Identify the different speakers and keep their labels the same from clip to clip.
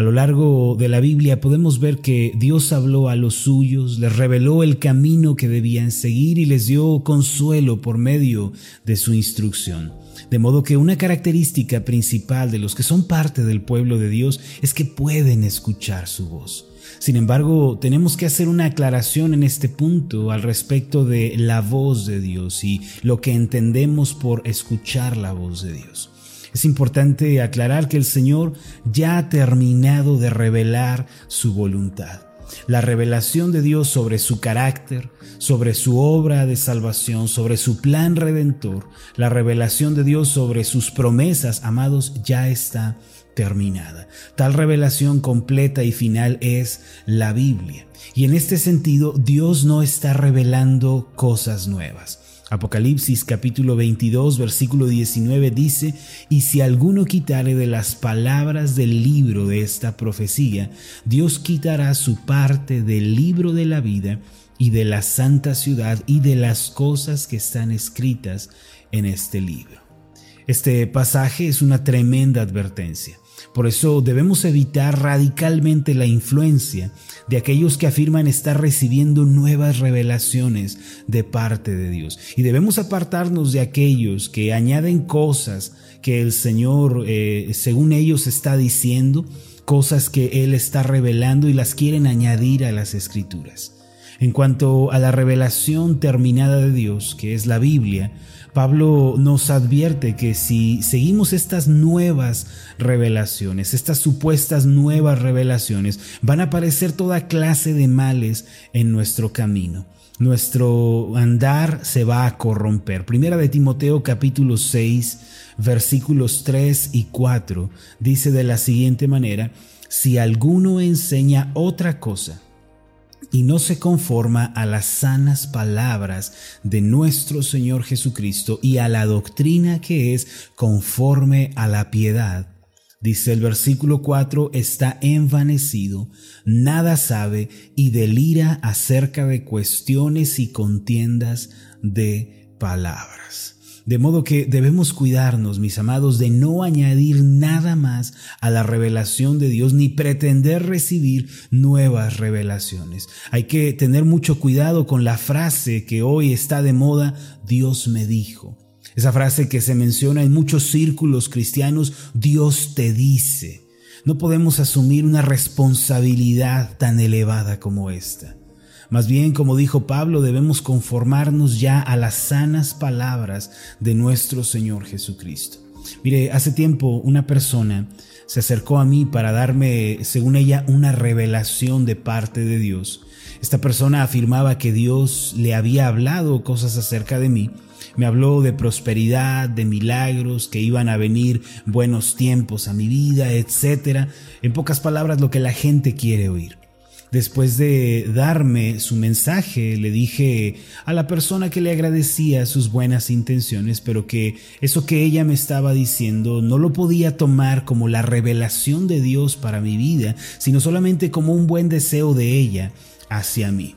Speaker 1: A lo largo de la Biblia podemos ver que Dios habló a los suyos, les reveló el camino que debían seguir y les dio consuelo por medio de su instrucción. De modo que una característica principal de los que son parte del pueblo de Dios es que pueden escuchar su voz. Sin embargo, tenemos que hacer una aclaración en este punto al respecto de la voz de Dios y lo que entendemos por escuchar la voz de Dios. Es importante aclarar que el Señor ya ha terminado de revelar su voluntad. La revelación de Dios sobre su carácter, sobre su obra de salvación, sobre su plan redentor, la revelación de Dios sobre sus promesas, amados, ya está terminada. Tal revelación completa y final es la Biblia. Y en este sentido, Dios no está revelando cosas nuevas. Apocalipsis capítulo 22 versículo 19 dice, y si alguno quitare de las palabras del libro de esta profecía, Dios quitará su parte del libro de la vida y de la santa ciudad y de las cosas que están escritas en este libro. Este pasaje es una tremenda advertencia. Por eso debemos evitar radicalmente la influencia de aquellos que afirman estar recibiendo nuevas revelaciones de parte de Dios. Y debemos apartarnos de aquellos que añaden cosas que el Señor, eh, según ellos, está diciendo, cosas que Él está revelando y las quieren añadir a las escrituras. En cuanto a la revelación terminada de Dios, que es la Biblia, Pablo nos advierte que si seguimos estas nuevas revelaciones, estas supuestas nuevas revelaciones, van a aparecer toda clase de males en nuestro camino. Nuestro andar se va a corromper. Primera de Timoteo capítulo 6 versículos 3 y 4 dice de la siguiente manera, si alguno enseña otra cosa, y no se conforma a las sanas palabras de nuestro Señor Jesucristo y a la doctrina que es conforme a la piedad. Dice el versículo 4, está envanecido, nada sabe y delira acerca de cuestiones y contiendas de palabras. De modo que debemos cuidarnos, mis amados, de no añadir nada más a la revelación de Dios ni pretender recibir nuevas revelaciones. Hay que tener mucho cuidado con la frase que hoy está de moda, Dios me dijo. Esa frase que se menciona en muchos círculos cristianos, Dios te dice. No podemos asumir una responsabilidad tan elevada como esta. Más bien, como dijo Pablo, debemos conformarnos ya a las sanas palabras de nuestro Señor Jesucristo. Mire, hace tiempo una persona se acercó a mí para darme, según ella, una revelación de parte de Dios. Esta persona afirmaba que Dios le había hablado cosas acerca de mí. Me habló de prosperidad, de milagros, que iban a venir buenos tiempos a mi vida, etc. En pocas palabras, lo que la gente quiere oír. Después de darme su mensaje, le dije a la persona que le agradecía sus buenas intenciones, pero que eso que ella me estaba diciendo no lo podía tomar como la revelación de Dios para mi vida, sino solamente como un buen deseo de ella hacia mí.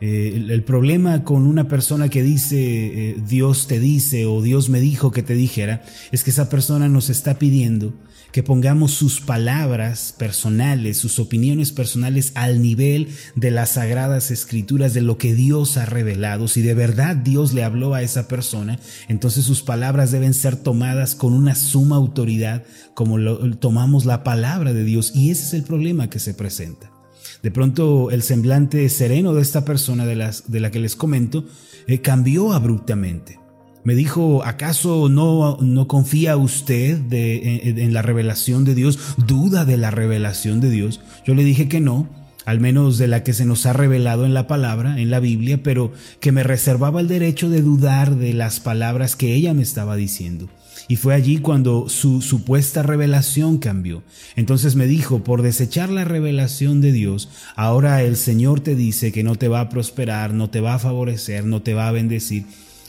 Speaker 1: Eh, el, problema con una persona que dice eh, Dios te dice o Dios me dijo que te dijera es que esa persona nos está pidiendo que pongamos sus palabras personales, sus opiniones personales al nivel de las sagradas escrituras, de lo que Dios ha revelado. Si de verdad Dios le habló a esa persona, entonces sus palabras deben ser tomadas con una suma autoridad como lo, tomamos la palabra de Dios. Y ese es el problema que se presenta. De pronto el semblante sereno de esta persona de, las, de la que les comento eh, cambió abruptamente. Me dijo, ¿acaso no, no confía usted en, la revelación de Dios? ¿Duda de la revelación de Dios? Yo le dije que no, al menos de la que se nos ha revelado en la palabra, en la Biblia, pero que me reservaba el derecho de dudar de las palabras que ella me estaba diciendo. Y fue allí cuando su supuesta revelación cambió. Entonces me dijo, por desechar la revelación de Dios, ahora el Señor te dice que no te va a prosperar, no te va a favorecer, no te va a bendecir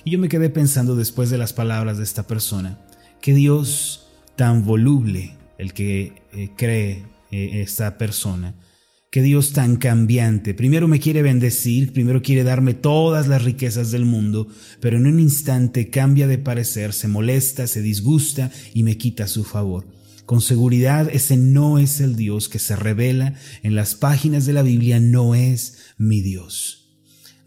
Speaker 1: y yo me quedé pensando después de las palabras de esta persona, que Dios tan voluble, el que eh, cree eh, esta persona, que Dios tan cambiante, primero me quiere bendecir, primero quiere darme todas las riquezas del mundo, pero en un instante cambia de parecer, se molesta, se disgusta y me quita su favor. Con seguridad ese no es el Dios que se revela en las páginas de la Biblia, no es mi Dios.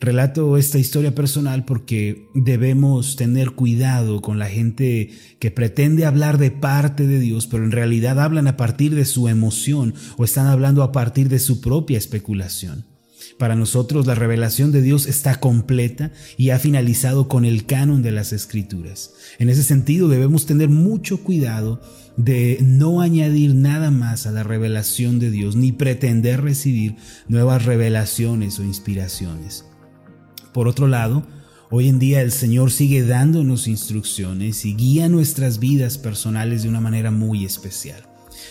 Speaker 1: Relato esta historia personal porque debemos tener cuidado con la gente que pretende hablar de parte de Dios, pero en realidad hablan a partir de su emoción o están hablando a partir de su propia especulación. Para nosotros la revelación de Dios está completa y ha finalizado con el canon de las escrituras. En ese sentido debemos tener mucho cuidado de no añadir nada más a la revelación de Dios ni pretender recibir nuevas revelaciones o inspiraciones. Por otro lado, hoy en día el Señor sigue dándonos instrucciones y guía nuestras vidas personales de una manera muy especial.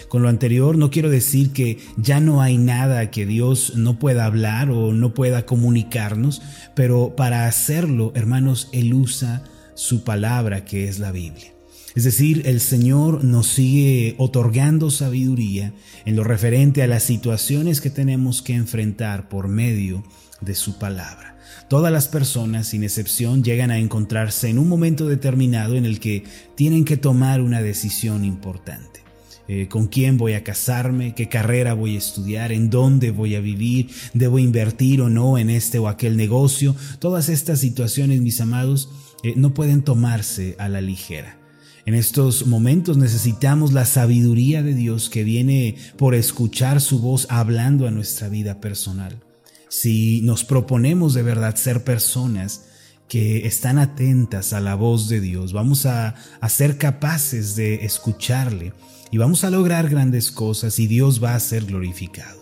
Speaker 1: Con lo anterior no quiero decir que ya no hay nada que Dios no pueda hablar o no pueda comunicarnos, pero para hacerlo, hermanos, Él usa su palabra que es la Biblia. Es decir, el Señor nos sigue otorgando sabiduría en lo referente a las situaciones que tenemos que enfrentar por medio de su palabra. Todas las personas, sin excepción, llegan a encontrarse en un momento determinado en el que tienen que tomar una decisión importante. Eh, con quién voy a casarme, qué carrera voy a estudiar, en dónde voy a vivir, debo invertir o no en este o aquel negocio. Todas estas situaciones, mis amados, eh, no pueden tomarse a la ligera. En estos momentos necesitamos la sabiduría de Dios que viene por escuchar su voz hablando a nuestra vida personal si nos proponemos de verdad ser personas que están atentas a la voz de Dios, vamos a, ser capaces de escucharle y vamos a lograr grandes cosas y Dios va a ser glorificado.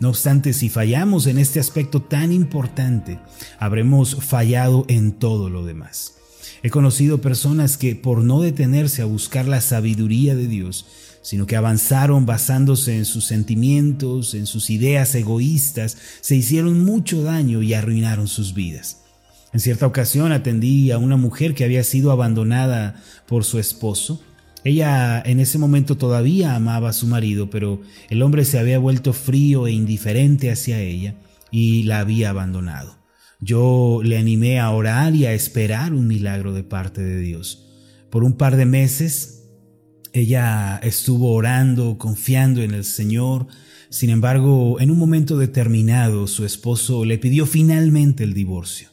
Speaker 1: No obstante, si fallamos en este aspecto tan importante, habremos fallado en todo lo demás. He conocido personas que por no detenerse a buscar la sabiduría de Dios, sino que avanzaron basándose en sus sentimientos, en sus ideas egoístas, se hicieron mucho daño y arruinaron sus vidas. En cierta ocasión atendí a una mujer que había sido abandonada por su esposo. Ella en ese momento todavía amaba a su marido, pero el hombre se había vuelto frío e indiferente hacia ella y la había abandonado. Yo le animé a orar y a esperar un milagro de parte de Dios. Por un par de meses ella estuvo orando, confiando en el Señor. Sin embargo, en un momento determinado, su esposo le pidió finalmente el divorcio.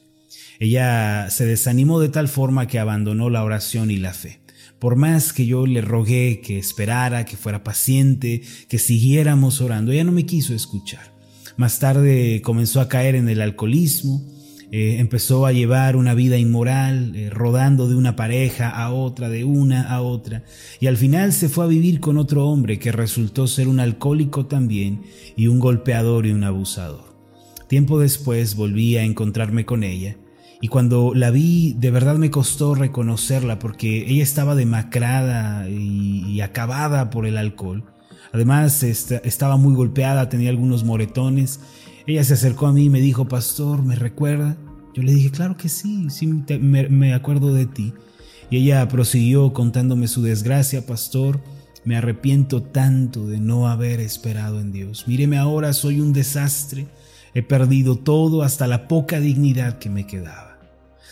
Speaker 1: Ella se desanimó de tal forma que abandonó la oración y la fe. Por más que yo le rogué que esperara, que fuera paciente, que siguiéramos orando, ella no me quiso escuchar. Más tarde comenzó a caer en el alcoholismo, eh, empezó a llevar una vida inmoral, eh, rodando de una pareja a otra, de una a otra, y al final se fue a vivir con otro hombre que resultó ser un alcohólico también y un golpeador y un abusador. Tiempo después volví a encontrarme con ella, y cuando la vi de verdad me costó reconocerla porque ella estaba demacrada y, acabada por el alcohol. Además estaba muy golpeada, tenía algunos moretones ella se acercó a mí y me dijo, pastor, ¿me recuerda? Yo le dije, claro que sí, sí, me, me acuerdo de ti. Y ella prosiguió contándome su desgracia, pastor. Me arrepiento tanto de no haber esperado en Dios. Míreme ahora, soy un desastre. He perdido todo hasta la poca dignidad que me quedaba.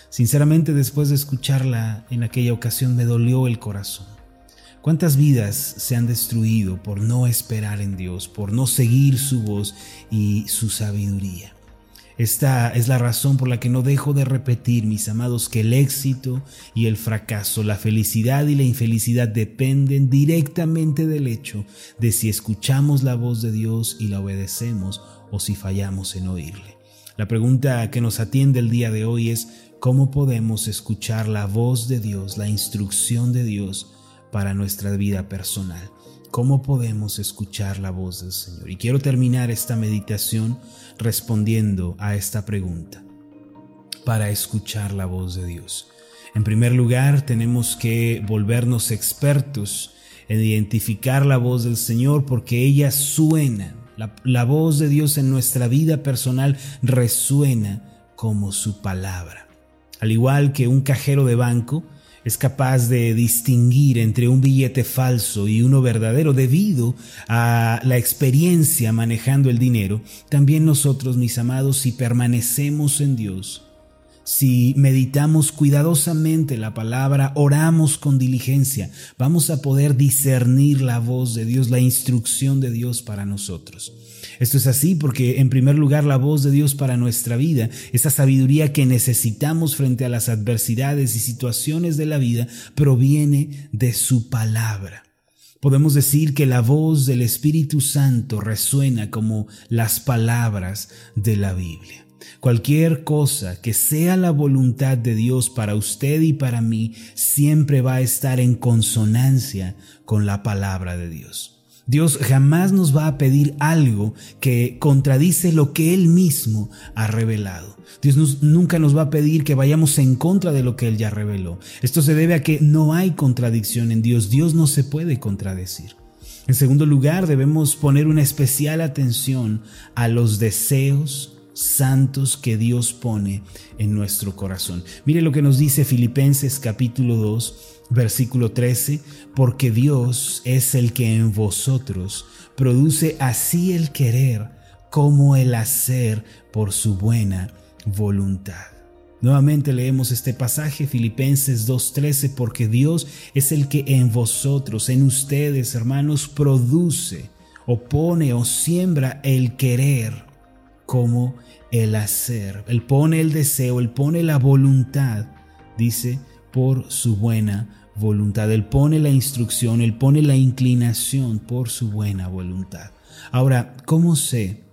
Speaker 1: Sinceramente, después de escucharla en aquella ocasión me dolió el corazón. ¿Cuántas vidas se han destruido por no esperar en Dios, por no seguir su voz y su sabiduría? Esta es la razón por la que no dejo de repetir, mis amados, que el éxito y el fracaso, la felicidad y la infelicidad dependen directamente del hecho de si escuchamos la voz de Dios y la obedecemos o si fallamos en oírle. La pregunta que nos atiende el día de hoy es, ¿cómo podemos escuchar la voz de Dios, la instrucción de Dios? Para nuestra vida personal. ¿Cómo podemos escuchar la voz del Señor? Y quiero terminar esta meditación respondiendo a esta pregunta. Para escuchar la voz de Dios. En primer lugar, tenemos que volvernos expertos en identificar la voz del Señor porque ella suena. La, la voz de Dios en nuestra vida personal resuena como su palabra. Al igual que un cajero de banco, es capaz de distinguir entre un billete falso y uno verdadero debido a la experiencia manejando el dinero, también nosotros, mis amados, si permanecemos en Dios, si meditamos cuidadosamente la palabra, oramos con diligencia, vamos a poder discernir la voz de Dios, la instrucción de Dios para nosotros. Esto es así porque, en primer lugar, la voz de Dios para nuestra vida, esa sabiduría que necesitamos frente a las adversidades y situaciones de la vida, proviene de su palabra. Podemos decir que la voz del Espíritu Santo resuena como las palabras de la Biblia. Cualquier cosa que sea la voluntad de Dios para usted y para mí siempre va a estar en consonancia con la palabra de Dios. Dios jamás nos va a pedir algo que contradice lo que Él mismo ha revelado. Dios nunca nos va a pedir que vayamos en contra de lo que Él ya reveló. Esto se debe a que no hay contradicción en Dios. Dios no se puede contradecir. En segundo lugar, debemos poner una especial atención a los deseos, santos que Dios pone en nuestro corazón. Mire lo que nos dice Filipenses capítulo 2, versículo 13, porque Dios es el que en vosotros produce así el querer como el hacer por su buena voluntad. Nuevamente leemos este pasaje, Filipenses 2.13, porque Dios es el que en vosotros, en ustedes, hermanos, produce o pone o siembra el querer como el hacer. Él pone el deseo, Él pone la voluntad, dice, por su buena voluntad. Él pone la instrucción, Él pone la inclinación por su buena voluntad. Ahora, ¿cómo sé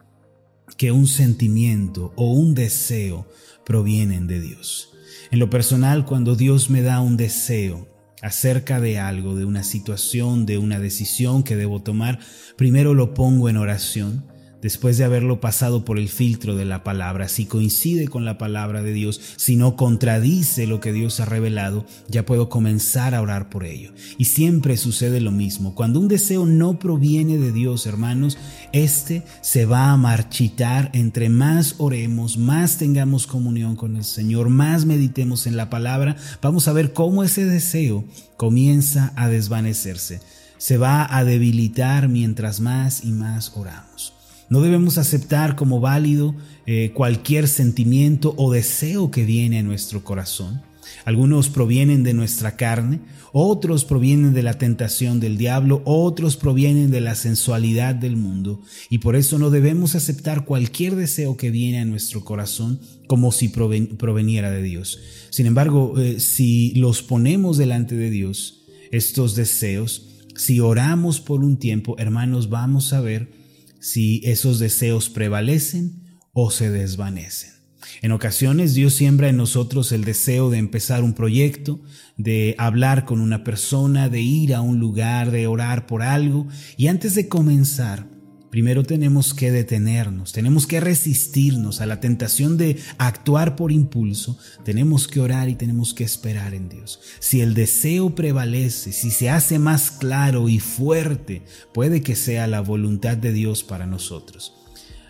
Speaker 1: que un sentimiento o un deseo provienen de Dios? En lo personal, cuando Dios me da un deseo, acerca de algo, de una situación, de una decisión que debo tomar, primero lo pongo en oración después de haberlo pasado por el filtro de la palabra, si coincide con la palabra de Dios, si no contradice lo que Dios ha revelado, ya puedo comenzar a orar por ello. Y siempre sucede lo mismo. Cuando un deseo no proviene de Dios, hermanos, este se va a marchitar entre más oremos, más tengamos comunión con el Señor, más meditemos en la palabra, vamos a ver cómo ese deseo comienza a desvanecerse. Se va a debilitar mientras más y más oramos. No debemos aceptar como válido eh, cualquier sentimiento o deseo que viene a nuestro corazón. Algunos provienen de nuestra carne, otros provienen de la tentación del diablo, otros provienen de la sensualidad del mundo, y por eso no debemos aceptar cualquier deseo que viene a nuestro corazón como si proveniera de Dios. Sin embargo, eh, si los ponemos delante de Dios, estos deseos, si oramos por un tiempo, hermanos, vamos a ver si esos deseos prevalecen o se desvanecen. En ocasiones Dios siembra en nosotros el deseo de empezar un proyecto, de hablar con una persona, de ir a un lugar, de orar por algo, y antes de comenzar, Primero tenemos que detenernos, tenemos que resistirnos a la tentación de actuar por impulso, tenemos que orar y tenemos que esperar en Dios. Si el deseo prevalece, si se hace más claro y fuerte, puede que sea la voluntad de Dios para nosotros.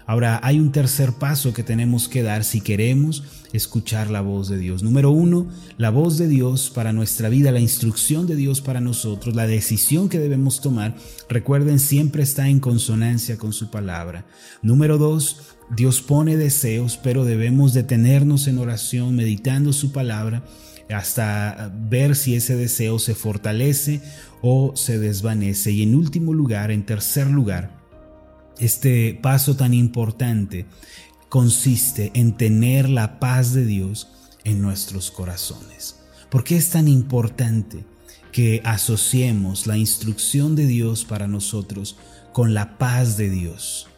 Speaker 1: Ahora, hay un tercer paso que tenemos que dar si queremos escuchar la voz de Dios. Número uno, la voz de Dios para nuestra vida, la instrucción de Dios para nosotros, la decisión que debemos tomar, recuerden, siempre está en consonancia con su palabra. Número dos, Dios pone deseos, pero debemos detenernos en oración, meditando su palabra, hasta ver si ese deseo se fortalece o se desvanece. Y en último lugar, en tercer lugar, este paso tan importante consiste en tener la paz de Dios en nuestros corazones. ¿Por qué es tan importante que asociemos la instrucción de Dios para nosotros con la paz de Dios?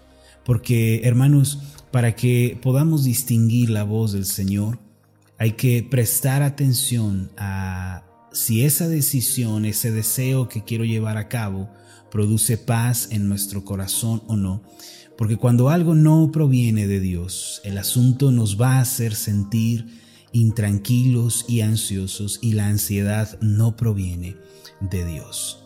Speaker 1: Porque, hermanos, para que podamos distinguir la voz del Señor, hay que prestar atención a si esa decisión, ese deseo que quiero llevar a cabo, produce paz en nuestro corazón o no. Porque cuando algo no proviene de Dios, el asunto nos va a hacer sentir intranquilos y ansiosos y la ansiedad no proviene de Dios.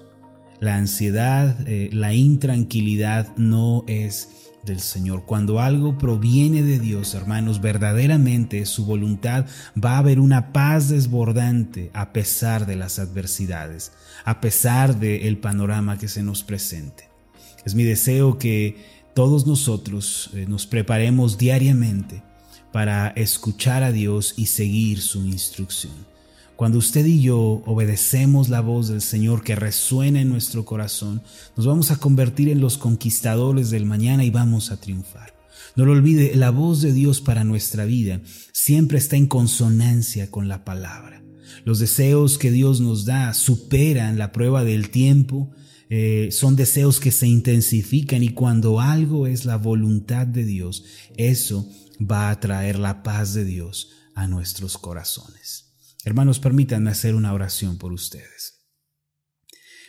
Speaker 1: La ansiedad, eh, la intranquilidad no es del Señor. Cuando algo proviene de Dios, hermanos, verdaderamente su voluntad, va a haber una paz desbordante a pesar de las adversidades, a pesar del panorama que se nos presente. Es mi deseo que todos nosotros eh, nos preparemos diariamente para escuchar a Dios y seguir su instrucción. Cuando usted y yo obedecemos la voz del Señor que resuena en nuestro corazón, nos vamos a convertir en los conquistadores del mañana y vamos a triunfar. No lo olvide, la voz de Dios para nuestra vida siempre está en consonancia con la palabra. Los deseos que Dios nos da superan la prueba del tiempo, eh, son deseos que se intensifican y cuando algo es la voluntad de Dios, eso va a traer la paz de Dios a nuestros corazones. Hermanos, permítanme hacer una oración por ustedes.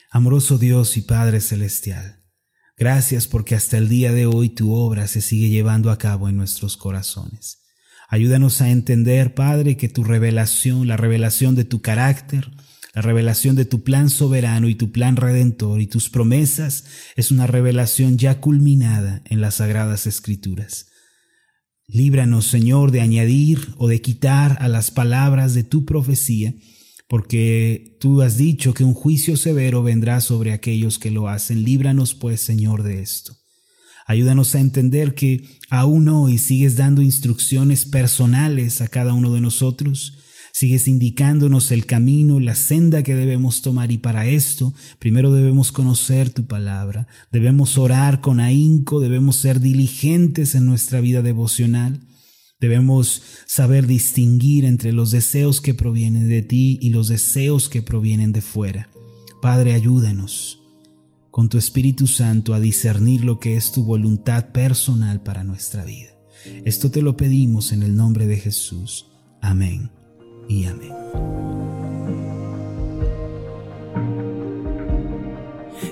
Speaker 1: Amoroso Dios y Padre Celestial, gracias porque hasta el día de hoy tu obra se sigue llevando a cabo en nuestros corazones. Ayúdanos a entender, Padre, que tu revelación, la revelación de tu carácter, la revelación de tu plan soberano y tu plan redentor y tus promesas es una revelación ya culminada en las sagradas escrituras. Líbranos, Señor, de añadir o de quitar a las palabras de tu profecía, porque tú has dicho que un juicio severo vendrá sobre aquellos que lo hacen. Líbranos, pues, Señor, de esto. Ayúdanos a entender que aún hoy sigues dando instrucciones personales a cada uno de nosotros Sigues indicándonos el camino, la senda que debemos tomar y para esto primero debemos conocer tu palabra, debemos orar con ahínco, debemos ser diligentes en nuestra vida devocional, debemos saber distinguir entre los deseos que provienen de ti y los deseos que provienen de fuera. Padre, ayúdanos con tu Espíritu Santo a discernir lo que es tu voluntad personal para nuestra vida. Esto te lo pedimos en el nombre de Jesús. Amén y amén.